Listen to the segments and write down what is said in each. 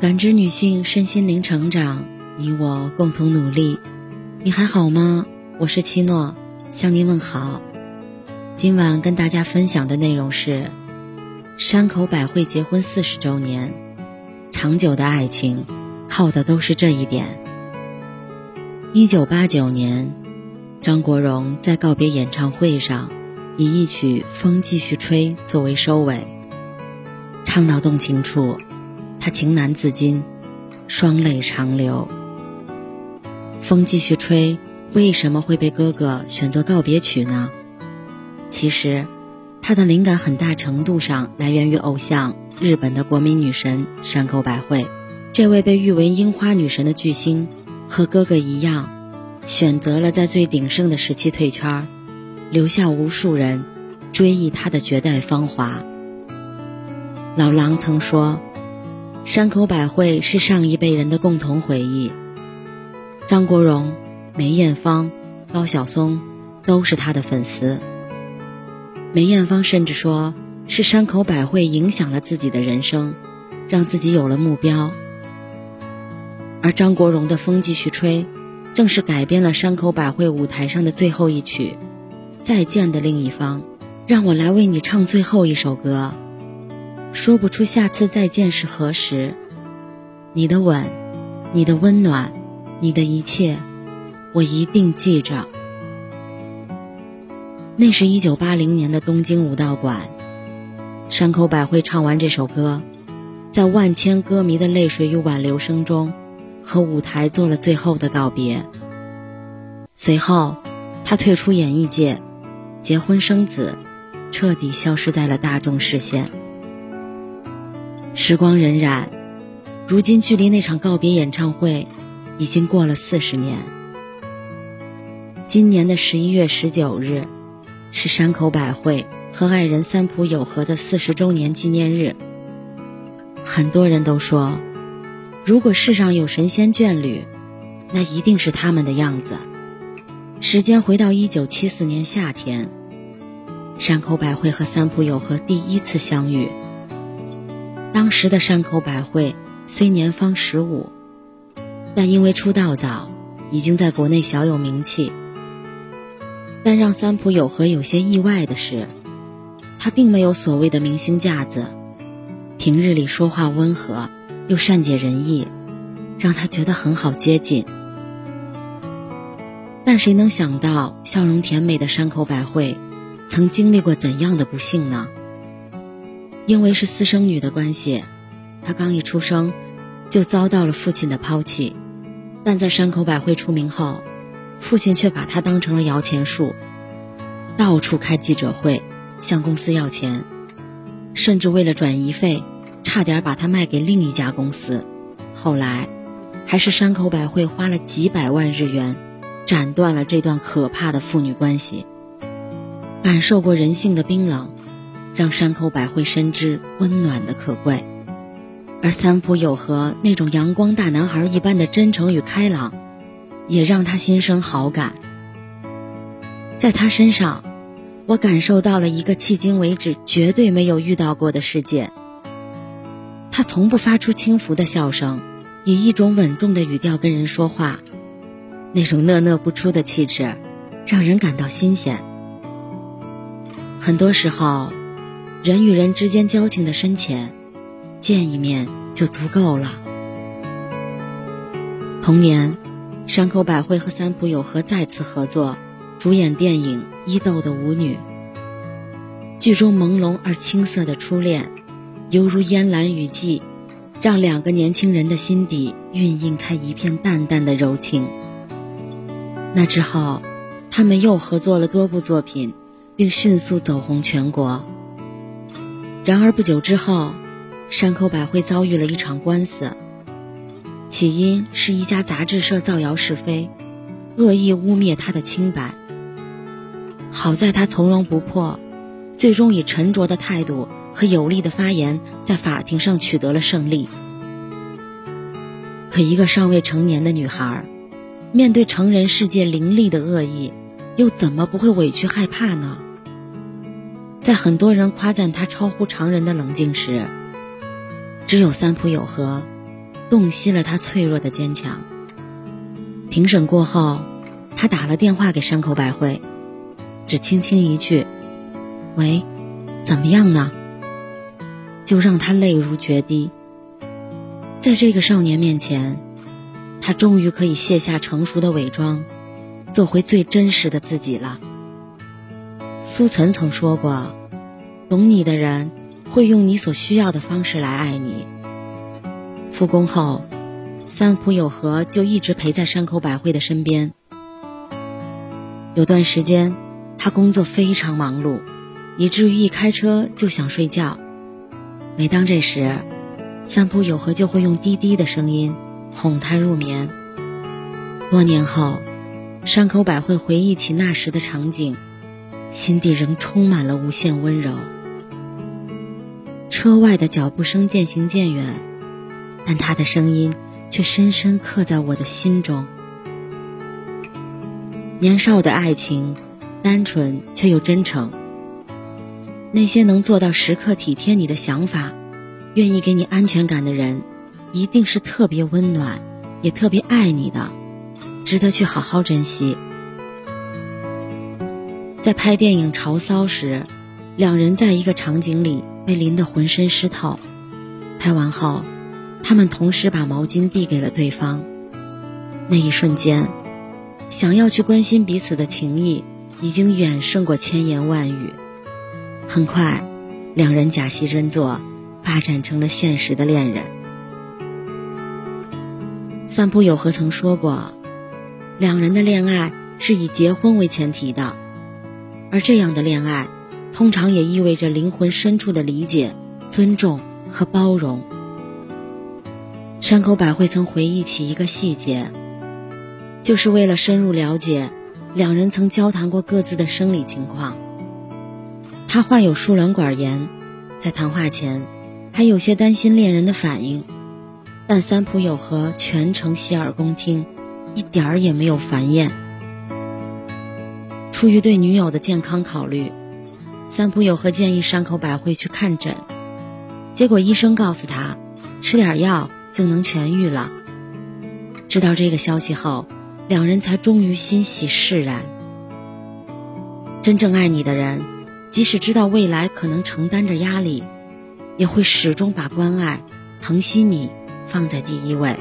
感知女性身心灵成长，你我共同努力。你还好吗？我是七诺，向您问好。今晚跟大家分享的内容是：山口百惠结婚四十周年，长久的爱情靠的都是这一点。一九八九年，张国荣在告别演唱会上，以一曲《风继续吹》作为收尾，唱到动情处。他情难自禁，双泪长流。风继续吹，为什么会被哥哥选作告别曲呢？其实，他的灵感很大程度上来源于偶像日本的国民女神山口百惠。这位被誉为樱花女神的巨星，和哥哥一样，选择了在最鼎盛的时期退圈，留下无数人追忆她的绝代芳华。老狼曾说。山口百惠是上一辈人的共同回忆。张国荣、梅艳芳、高晓松都是他的粉丝。梅艳芳甚至说是山口百惠影响了自己的人生，让自己有了目标。而张国荣的《风继续吹》，正是改编了山口百惠舞台上的最后一曲《再见的另一方》，让我来为你唱最后一首歌。说不出下次再见是何时，你的吻，你的温暖，你的一切，我一定记着。那是一九八零年的东京武道馆，山口百惠唱完这首歌，在万千歌迷的泪水与挽留声中，和舞台做了最后的告别。随后，他退出演艺界，结婚生子，彻底消失在了大众视线。时光荏苒，如今距离那场告别演唱会已经过了四十年。今年的十一月十九日是山口百惠和爱人三浦友和的四十周年纪念日。很多人都说，如果世上有神仙眷侣，那一定是他们的样子。时间回到一九七四年夏天，山口百惠和三浦友和第一次相遇。当时的山口百惠虽年方十五，但因为出道早，已经在国内小有名气。但让三浦友和有些意外的是，他并没有所谓的明星架子，平日里说话温和又善解人意，让他觉得很好接近。但谁能想到，笑容甜美的山口百惠，曾经历过怎样的不幸呢？因为是私生女的关系，她刚一出生就遭到了父亲的抛弃。但在山口百惠出名后，父亲却把她当成了摇钱树，到处开记者会向公司要钱，甚至为了转移费，差点把她卖给另一家公司。后来，还是山口百惠花了几百万日元，斩断了这段可怕的父女关系。感受过人性的冰冷。让山口百惠深知温暖的可贵，而三浦友和那种阳光大男孩一般的真诚与开朗，也让他心生好感。在他身上，我感受到了一个迄今为止绝对没有遇到过的世界。他从不发出轻浮的笑声，以一种稳重的语调跟人说话，那种讷讷不出的气质，让人感到新鲜。很多时候。人与人之间交情的深浅，见一面就足够了。同年，山口百惠和三浦友和再次合作，主演电影《伊豆的舞女》。剧中朦胧而青涩的初恋，犹如烟岚雨季，让两个年轻人的心底晕印开一片淡淡的柔情。那之后，他们又合作了多部作品，并迅速走红全国。然而不久之后，山口百惠遭遇了一场官司。起因是一家杂志社造谣是非，恶意污蔑她的清白。好在她从容不迫，最终以沉着的态度和有力的发言，在法庭上取得了胜利。可一个尚未成年的女孩，面对成人世界凌厉的恶意，又怎么不会委屈害怕呢？在很多人夸赞他超乎常人的冷静时，只有三浦友和洞悉了他脆弱的坚强。庭审过后，他打了电话给山口百惠，只轻轻一句：“喂，怎么样呢？”就让他泪如决堤。在这个少年面前，他终于可以卸下成熟的伪装，做回最真实的自己了。苏岑曾说过：“懂你的人，会用你所需要的方式来爱你。”复工后，三浦友和就一直陪在山口百惠的身边。有段时间，他工作非常忙碌，以至于一开车就想睡觉。每当这时，三浦友和就会用低低的声音哄他入眠。多年后，山口百惠回忆起那时的场景。心底仍充满了无限温柔。车外的脚步声渐行渐远，但他的声音却深深刻在我的心中。年少的爱情，单纯却又真诚。那些能做到时刻体贴你的想法，愿意给你安全感的人，一定是特别温暖，也特别爱你的，值得去好好珍惜。在拍电影《潮骚》时，两人在一个场景里被淋得浑身湿透。拍完后，他们同时把毛巾递给了对方。那一瞬间，想要去关心彼此的情谊已经远胜过千言万语。很快，两人假戏真做，发展成了现实的恋人。三浦友和曾说过，两人的恋爱是以结婚为前提的。而这样的恋爱，通常也意味着灵魂深处的理解、尊重和包容。山口百惠曾回忆起一个细节，就是为了深入了解，两人曾交谈过各自的生理情况。他患有输卵管炎，在谈话前还有些担心恋人的反应，但三浦友和全程洗耳恭听，一点儿也没有烦厌。出于对女友的健康考虑，三浦友和建议山口百惠去看诊，结果医生告诉他，吃点药就能痊愈了。知道这个消息后，两人才终于欣喜释然。真正爱你的人，即使知道未来可能承担着压力，也会始终把关爱、疼惜你放在第一位。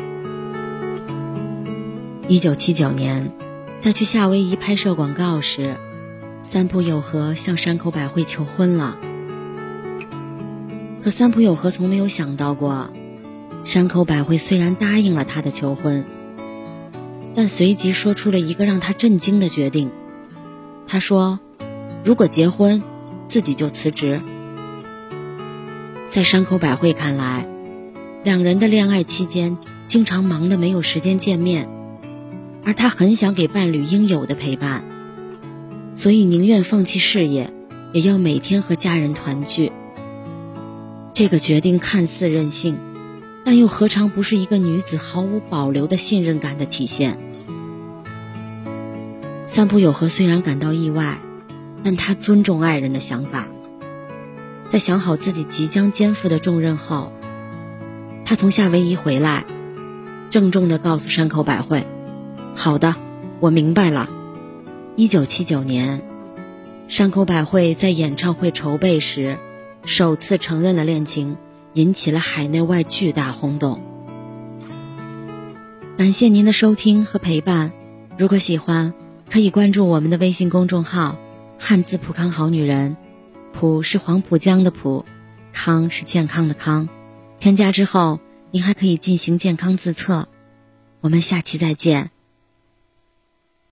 一九七九年。在去夏威夷拍摄广告时，三浦友和向山口百惠求婚了。可三浦友和从没有想到过，山口百惠虽然答应了他的求婚，但随即说出了一个让他震惊的决定。他说：“如果结婚，自己就辞职。”在山口百惠看来，两人的恋爱期间经常忙得没有时间见面。而他很想给伴侣应有的陪伴，所以宁愿放弃事业，也要每天和家人团聚。这个决定看似任性，但又何尝不是一个女子毫无保留的信任感的体现？三浦友和虽然感到意外，但他尊重爱人的想法。在想好自己即将肩负的重任后，他从夏威夷回来，郑重地告诉山口百惠。好的，我明白了。一九七九年，山口百惠在演唱会筹备时，首次承认了恋情，引起了海内外巨大轰动。感谢您的收听和陪伴，如果喜欢，可以关注我们的微信公众号“汉字浦康好女人”，浦是黄浦江的浦，康是健康的康。添加之后，您还可以进行健康自测。我们下期再见。